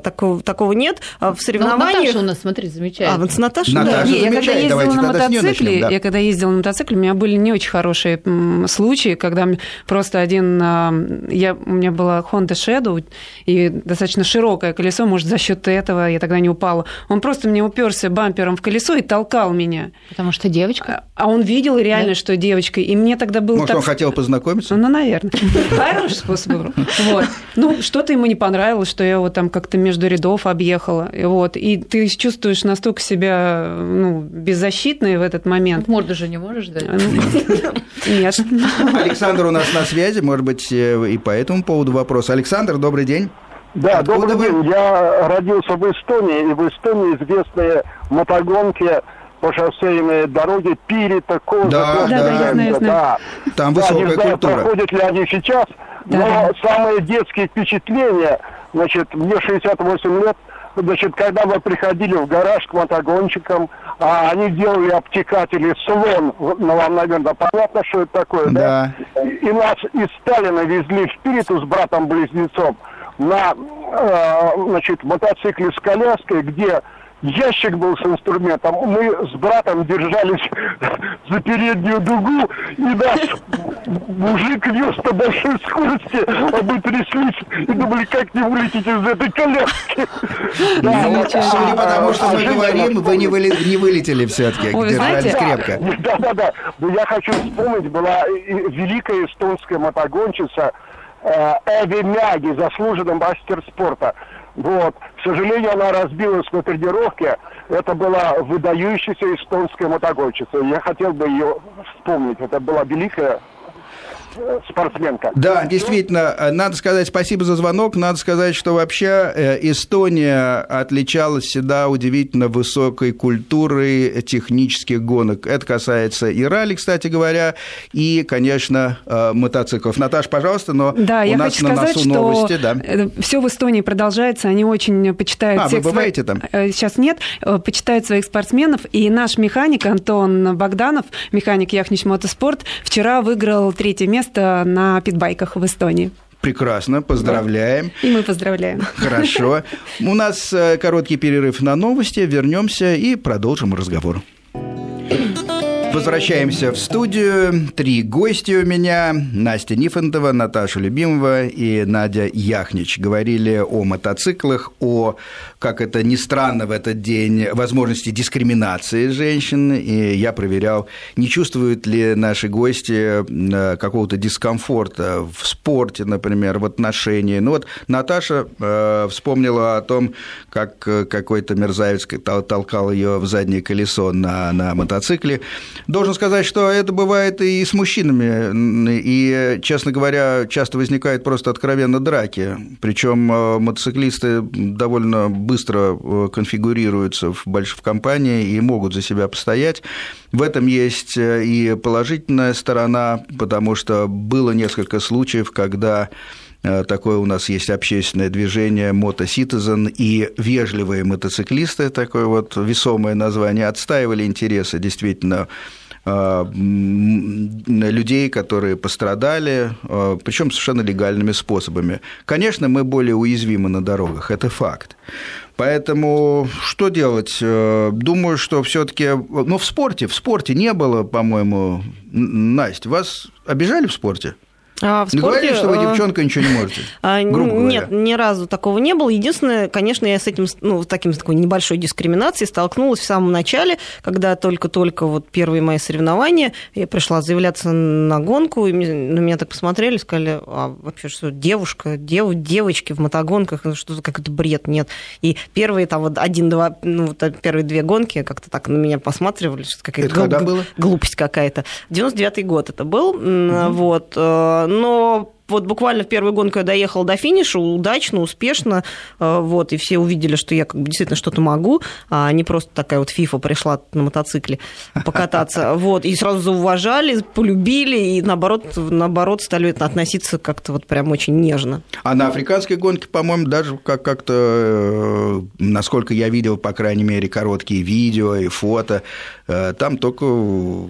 такого, такого нет. А в Ну, соревнованиях... Наташа у нас, смотри, замечает. А, вот с Наташей, Наташа да. Не, я когда ездила Давайте на мотоцикле, начнем, да. я когда ездила на мотоцикле, у меня были не очень хорошие случаи, когда просто один, а, я, у меня была Honda Shadow, и достаточно широкое колесо, может, за счет этого я тогда не упала. Он просто мне уперся бампером в колесо и толкал меня. Потому что девочка. А а он видел реально, что девочка, и мне тогда было Может, так он хотел познакомиться? ну, наверное. Хороший способ. Вот. Ну, что-то ему не понравилось, что я его там как-то между рядов объехала. И Вот. И ты чувствуешь настолько себя ну, беззащитной в этот момент. Морду же не можешь дать. Ну, Нет. Александр у нас на связи, может быть, э, и по этому поводу вопрос. Александр, добрый день. Да, Откуда добрый вы? день. Я родился в Эстонии, и в Эстонии известные мотогонки по шоссейной дороге Пирита, Коза, Да, Коза, да, да, я знаю, знаю. да. Там Да, не высокая знаю, культура. проходят ли они сейчас, Да, но да. самые детские впечатления, значит, мне 68 лет, значит, когда мы приходили в гараж к мотогонщикам, а они делали обтекатели слон, ну, вам, наверное, понятно, что это такое, да? Да. И нас из Сталина везли в Пириту с братом-близнецом на, э, значит, мотоцикле с коляской, где ящик был с инструментом. Мы с братом держались за переднюю дугу, и нас мужик вез на большой скорости, а мы тряслись и думали, как не вылететь из этой коляски. Да, Ну, вот, Судя по а, тому, что а мы жизнь говорим, вы не, выли- не вылетели все-таки, держались знаете- крепко. да, да, да. Но я хочу вспомнить, была великая эстонская мотогонщица э, Эви Мяги, заслуженный мастер спорта. Вот. К сожалению, она разбилась на тренировке. Это была выдающаяся эстонская мотогонщица. Я хотел бы ее вспомнить. Это была великая спортсменка. Да, действительно, э, надо сказать спасибо за звонок. Надо сказать, что вообще э, Эстония отличалась всегда удивительно высокой культурой технических гонок. Это касается и ралли, кстати говоря, и, конечно, э, мотоциклов. Наташа, пожалуйста, но Да, у я нас хочу на сказать, носу что новости, да. все в Эстонии продолжается, они очень почитают А, вы бываете там? Э, Сейчас нет, почитают своих спортсменов, и наш механик Антон Богданов, механик Яхнич Мотоспорт, вчера выиграл третье место на питбайках в Эстонии. Прекрасно, поздравляем. И мы поздравляем. Хорошо. У нас э, короткий перерыв на новости. Вернемся и продолжим разговор. Возвращаемся в студию. Три гости у меня. Настя Нифонтова, Наташа Любимова и Надя Яхнич. Говорили о мотоциклах, о, как это ни странно в этот день, возможности дискриминации женщин. И я проверял, не чувствуют ли наши гости э, какого-то дискомфорта в спорте, например, в отношении. Ну вот Наташа э, вспомнила о том, как э, какой-то мерзавец тол- толкал ее в заднее колесо на, на мотоцикле. Должен сказать, что это бывает и с мужчинами, и, честно говоря, часто возникают просто откровенно драки. Причем э, мотоциклисты довольно быстро э, конфигурируются в, в компании и могут за себя постоять. В этом есть э, и положительная сторона, потому что было несколько случаев, когда Такое у нас есть общественное движение «Мотоситизен», и вежливые мотоциклисты, такое вот весомое название, отстаивали интересы действительно э, людей, которые пострадали, причем совершенно легальными способами. Конечно, мы более уязвимы на дорогах, это факт. Поэтому что делать? Э, Думаю, что все-таки, ну, в спорте, в спорте не было, по-моему, Настя, вас обижали в спорте? А в Не говорили, спорте, что вы э, девчонка ничего не можете? А. Нет, ни разу такого не было. Единственное, конечно, я с этим, ну, с таким, с такой небольшой дискриминацией столкнулась в самом начале, когда только-только вот первые мои соревнования, я пришла заявляться на гонку, и на меня так посмотрели, сказали, а вообще что, девушка, дев, девочки в мотогонках, ну, что за какой-то бред, нет. И первые там вот один-два, ну, вот первые две гонки как-то так на меня посматривали, что какая-то Это когда гл- было? глупость какая-то. 99-й год это был, м, вот. Но вот буквально в первую гонку я доехала до финиша удачно, успешно, э, вот, и все увидели, что я как бы действительно что-то могу, а не просто такая вот фифа пришла на мотоцикле покататься, вот, и сразу зауважали, полюбили, и наоборот, наоборот стали относиться как-то вот прям очень нежно. А на африканской гонке, по-моему, даже как- как-то, э, насколько я видел, по крайней мере, короткие видео и фото, э, там только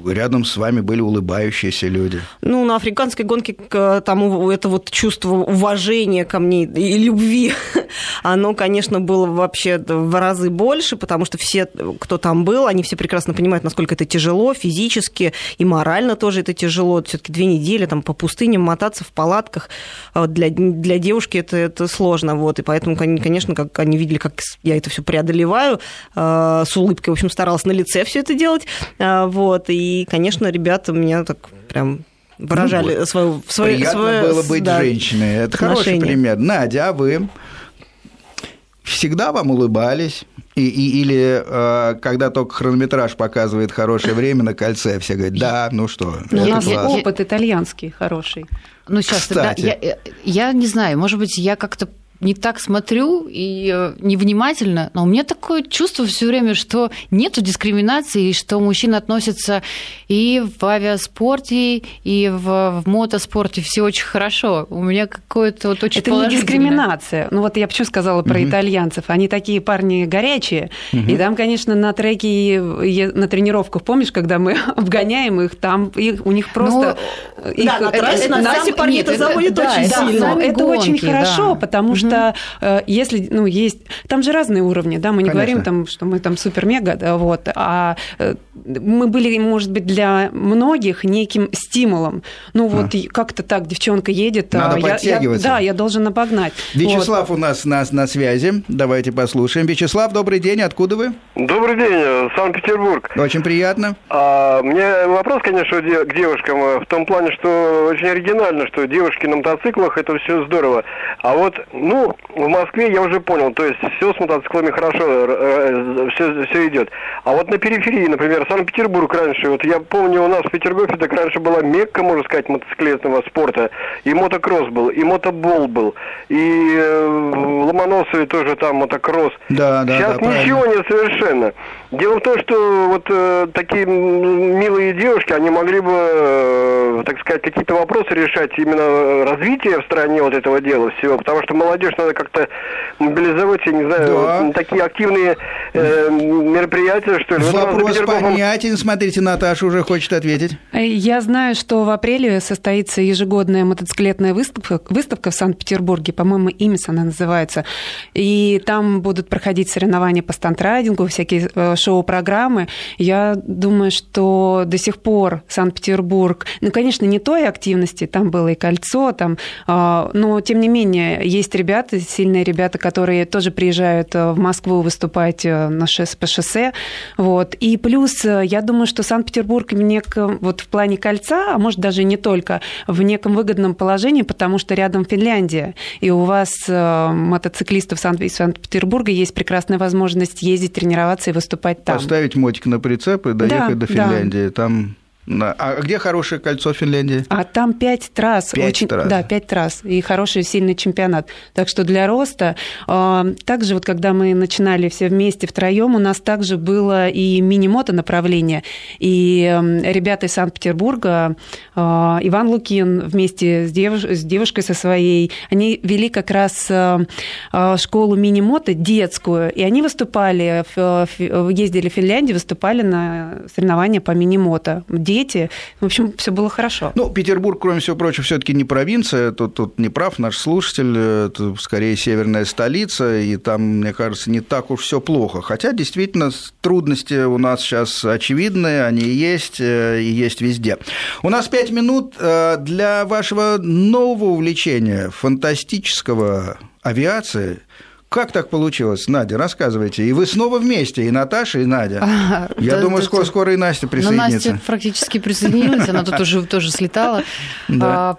рядом с вами были улыбающиеся люди. Ну, на африканской гонке к- там у- это вот чувство уважения ко мне и любви, оно, конечно, было вообще в разы больше, потому что все, кто там был, они все прекрасно понимают, насколько это тяжело физически и морально тоже это тяжело. Все-таки две недели там по пустыням мотаться в палатках а, для, для девушки это, это сложно. Вот, и поэтому, кон- конечно, как они видели, как я это все преодолеваю, а, с улыбкой, в общем, старалась на лице все это делать. А, Вот, и, конечно, ребята меня так прям выражали Ну вот. свою, свою, Приятно свое- было быть да, женщиной. Это хороший отношение. пример. Надя, а вы всегда вам улыбались? И, и- или э, когда только хронометраж показывает хорошее время на кольце, все говорят, да, ну что, Но у нас класс». опыт итальянский хороший. Ну, сейчас, да, я, э, я не знаю, может быть, я как-то не так смотрю и э, невнимательно, но у меня такое чувство все время, что нету дискриминации, и что мужчины относятся и в авиаспорте, и в, в мотоспорте все очень хорошо. У меня какое-то вот очень Это не дискриминация. Ну вот я почему сказала про итальянцев. Они такие парни горячие. И там, конечно, на треке, на тренировках, помнишь, когда мы обгоняем их, там их, у них просто... их- на трассе, на трассе парней это заводит да, очень да, сильно. Это очень гонки, хорошо, да. потому что э, если, ну, есть... Там же разные уровни, да, мы не Конечно. говорим, там, что мы там супер-мега, да, вот, а э, мы были, может быть, для многих неким стимулом. Ну вот и как-то так девчонка едет, а Надо я- я, подтягиваться. да, я должен обогнать. Вот. Вячеслав у нас на, на связи. Давайте послушаем. Вячеслав, добрый день. Откуда вы? Добрый день, Санкт-Петербург. Очень приятно. А, мне вопрос, конечно, к девушкам э, в том плане, что очень оригинально, что девушки на мотоциклах это все здорово. А вот, ну, в Москве я уже понял, то есть все с мотоциклами хорошо, все, все идет. А вот на периферии, например, Санкт-Петербург раньше, вот я помню, у нас в Петергофе так раньше была мекка, можно сказать, мотоциклетного спорта. И мотокросс был, и мотобол был, и э, Ломоносове тоже там мотокросс. Да, да, Сейчас да, ничего нет совершенно. Дело в том, что вот э, такие милые девушки, они могли бы, э, так сказать, какие-то вопросы решать именно развитие в стране вот этого дела всего, потому что молодежь надо как-то мобилизовать, я не знаю, Да. вот такие активные э, мероприятия, что ли. Вот Вопрос Петергофом- понятен. Смотрите, Наташа уже хочет ответить. Я знаю, что в апреле состоится ежегодная мотоциклетная выставка, выставка в Санкт-Петербурге, по-моему, «Имис» она называется, и там будут проходить соревнования по стандрайдингу, всякие э, шоу-программы. Я думаю, что до сих пор Санкт-Петербург, ну, конечно, не той активности, там было и кольцо, там, а, но, тем не менее, есть ребята, сильные ребята, которые тоже приезжают э, в Москву выступать э, на шоссе, по шоссе, вот. И плюс, э, я думаю, что Санкт-Петербург в неком, вот в плане кольца, а может даже не только, в неком выгодном положении, потому что рядом Финляндия, и у вас, мотоциклистов из Санкт-Петербурга, есть прекрасная возможность ездить, тренироваться и выступать там. Поставить мотик на прицеп и доехать Да, до да. Финляндии. Там... А где хорошее кольцо Финляндии? А там пять трасс. Пять очень, трасс. Да, пять трасс. И хороший, сильный чемпионат. Так что для роста... э, Также вот когда мы начинали все вместе втроем, у нас также было и мини-мото направление. И э, ребята из Санкт-Петербурга, э, Иван Лукин вместе с, девуш- с девушкой со своей, они вели как раз э, э, школу мини-мото детскую, и они выступали, в- ездили в Финляндию, выступали на соревнования по мини-мото. Дети, в общем, все было хорошо. Ну, Петербург, кроме всего прочего, все-таки не провинция. Тут, тут не прав наш слушатель. Это скорее северная столица, и там, мне кажется, не так уж все плохо. Хотя, действительно, трудности у нас сейчас очевидные, они есть, э, и есть везде. У нас пять минут э, для вашего нового увлечения, фантастического авиации. Как так получилось, Надя, рассказывайте. И вы снова вместе, и Наташа, и Надя. А, Я да, думаю, да, скоро, да. скоро и Настя Ну, присоединится. Настя практически присоединилась, она тут уже тоже слетала. Да.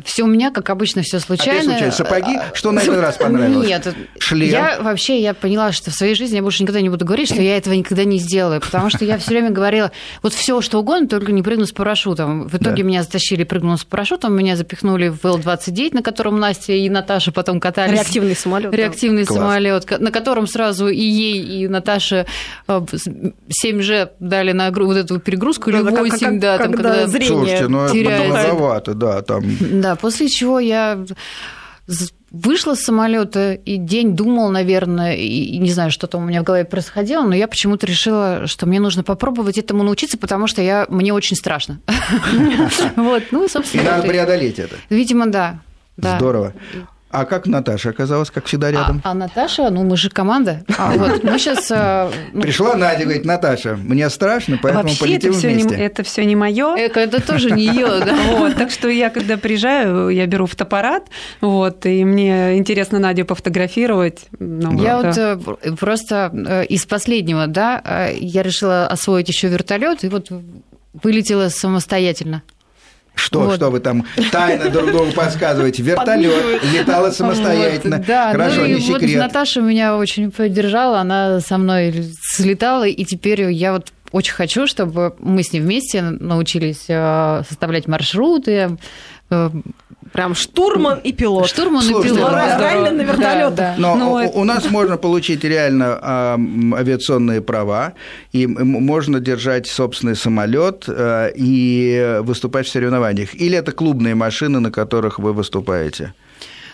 А, все у меня, как обычно, все случайно. Опять случайно. Сапоги? Что на этот раз понравилось? Нет. Шлем? Я вообще, я поняла, что в своей жизни я больше никогда не буду говорить, что я этого никогда не сделаю, потому что я все время говорила, вот все что угодно, только не прыгну с парашютом. В итоге Да. меня затащили, прыгнул с парашютом, меня запихнули в Л-29, на котором Настя и Наташа потом катались. Реактивный самолет. да. Реактивный Класс. самолет, на котором сразу и ей, и Наташе э, с- 7G дали на вот эту перегрузку, или Да, как- 8, как- да, там, когда когда... зрение Слушайте, ну это теряется. многовато, да, там... Да, после чего я вышла с самолета и день думал, наверное, и, и не знаю, что там у меня в голове происходило, но я почему-то решила, что мне нужно попробовать этому научиться, потому что я, мне очень страшно. Вот, ну, И собственно, надо преодолеть это. видимо, да. да. Здорово. А как Наташа оказалась, как всегда, А, рядом? а Наташа, ну мы же команда. А, вот, мы сейчас... Пришла Надя, говорит, Наташа, мне страшно, поэтому Вообще полетим это все не, вместе. это все не мое. Это тоже не ее, да. Вот, так что я, когда приезжаю, я беру фотоаппарат, вот, и мне интересно Надю пофотографировать. Ну, Я да. вот э, просто э, из последнего, да, э, я решила освоить еще вертолет и вот вылетела самостоятельно. Что, Вот. что вы там тайно друг другу подсказываете? Вертолет летала самостоятельно. Вот, да, Хорошо, ну и не вот секрет. Наташа меня очень поддержала, она со мной слетала, и теперь я вот очень хочу, чтобы мы с ней вместе научились э, составлять маршруты, э, Прям штурман и пилот. штурман и Слушайте, пилот. ну, да. реально на Да, вертолётах. да. Но Ну, у- это- у нас можно получить реально а, м, авиационные права, и можно держать собственный самолет э, и выступать в соревнованиях. Или это клубные машины, на которых вы выступаете?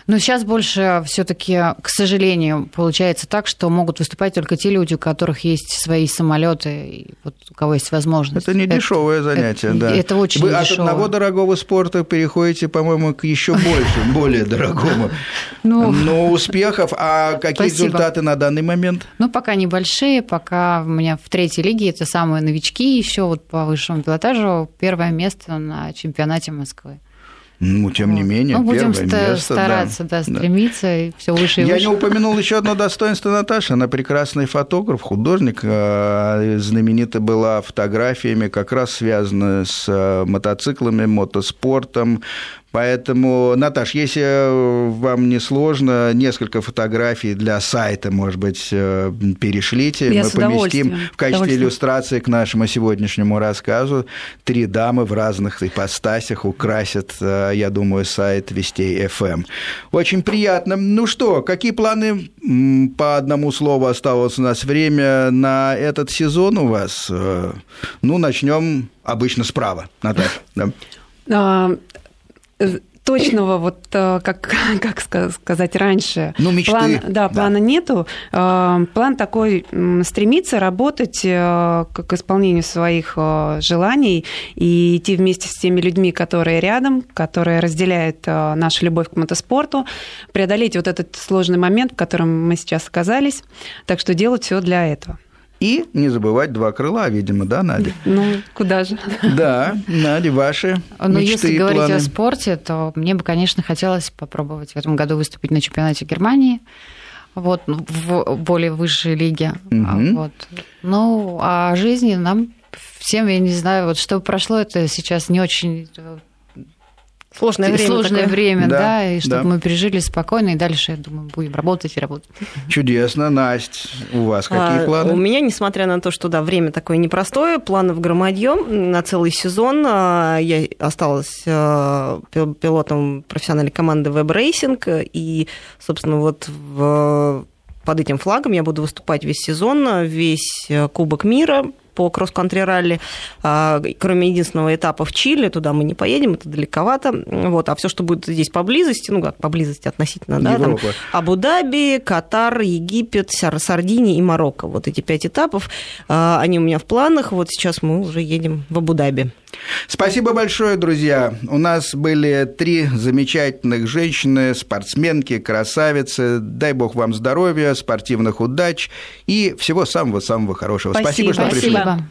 Но сейчас больше все-таки, к сожалению, получается так, что могут выступать только те люди, у которых есть свои самолеты, и вот у кого есть возможность. Это не дешевое занятие, это- да. это очень Вы от одного дорогого спорта переходите, по-моему, к еще больше, более дорогому. Ну, Но успехов, а какие результаты на данный момент? Ну, пока небольшие, пока у меня в третьей лиге это самые новички еще вот по высшему пилотажу первое место на чемпионате Москвы. Ну, тем не менее, ну, будем первое место, да. стараться, да, Да. стремиться и все выше и Я выше. не упомянул еще одно достоинство Наташи. Она прекрасный фотограф, художник. э, Знаменита была фотографиями, как раз связанная с э, мотоциклами, мотоспортом. Поэтому, Наташ, если э, вам не сложно, несколько фотографий для сайта, может быть, э, перешлите. Я Мы поместим в качестве иллюстрации к нашему сегодняшнему рассказу. Три дамы в разных ипостасях украсят, э, я думаю, сайт Вестей ФМ. Очень приятно. Ну что, какие планы? По одному слову осталось у нас время на этот сезон у вас. Ну, начнем обычно справа, Наташа. да. Э, точного вот э, как как ска- сказать раньше. Ну, мечты, плана- да. да. плана нету. А, план такой стремиться работать э, к исполнению своих э, желаний и идти вместе с теми людьми которые рядом которые разделяют э, нашу любовь к мотоспорту. Преодолеть вот этот сложный момент в котором мы сейчас оказались. Так что делать все для этого И не забывать два крыла, видимо, да, Надя? ну куда же Да, Надя, ваши Ну, если и говорить планы. о спорте, то мне бы, конечно, хотелось попробовать в этом году выступить на чемпионате Германии. Вот, ну, в более высшей лиге. Мгм. Вот. Ну, а о жизни нам всем, я не знаю, вот что прошло, это сейчас не очень э, Сложное время. сложное такое. время, Да, да, и чтобы да. мы пережили спокойно, и дальше, я думаю, будем работать и работать. Чудесно. Настя, у вас какие А, планы? У меня, несмотря на то, что да, время такое непростое, планов громадье на целый сезон. А, Я осталась а, пил- пилотом профессиональной команды Web Racing, и, собственно, вот в- под этим флагом я буду выступать весь сезон, весь э, Кубок мира по кросс-кантри ралли, А, кроме единственного этапа в Чили, туда мы не поедем, это далековато, вот, а все, что будет здесь поблизости, ну как поблизости относительно, да, там. Абу-Даби, Катар, Египет, Сар- Сардиния и Марокко. Вот эти пять этапов, а, они у меня в планах. Вот сейчас мы уже едем в Абу-Даби. Спасибо большое, друзья. У нас были три замечательных женщины, спортсменки, красавицы. Дай бог вам здоровья, спортивных удач и всего самого-самого хорошего. Спасибо, Спасибо. что пришли. Спасибо.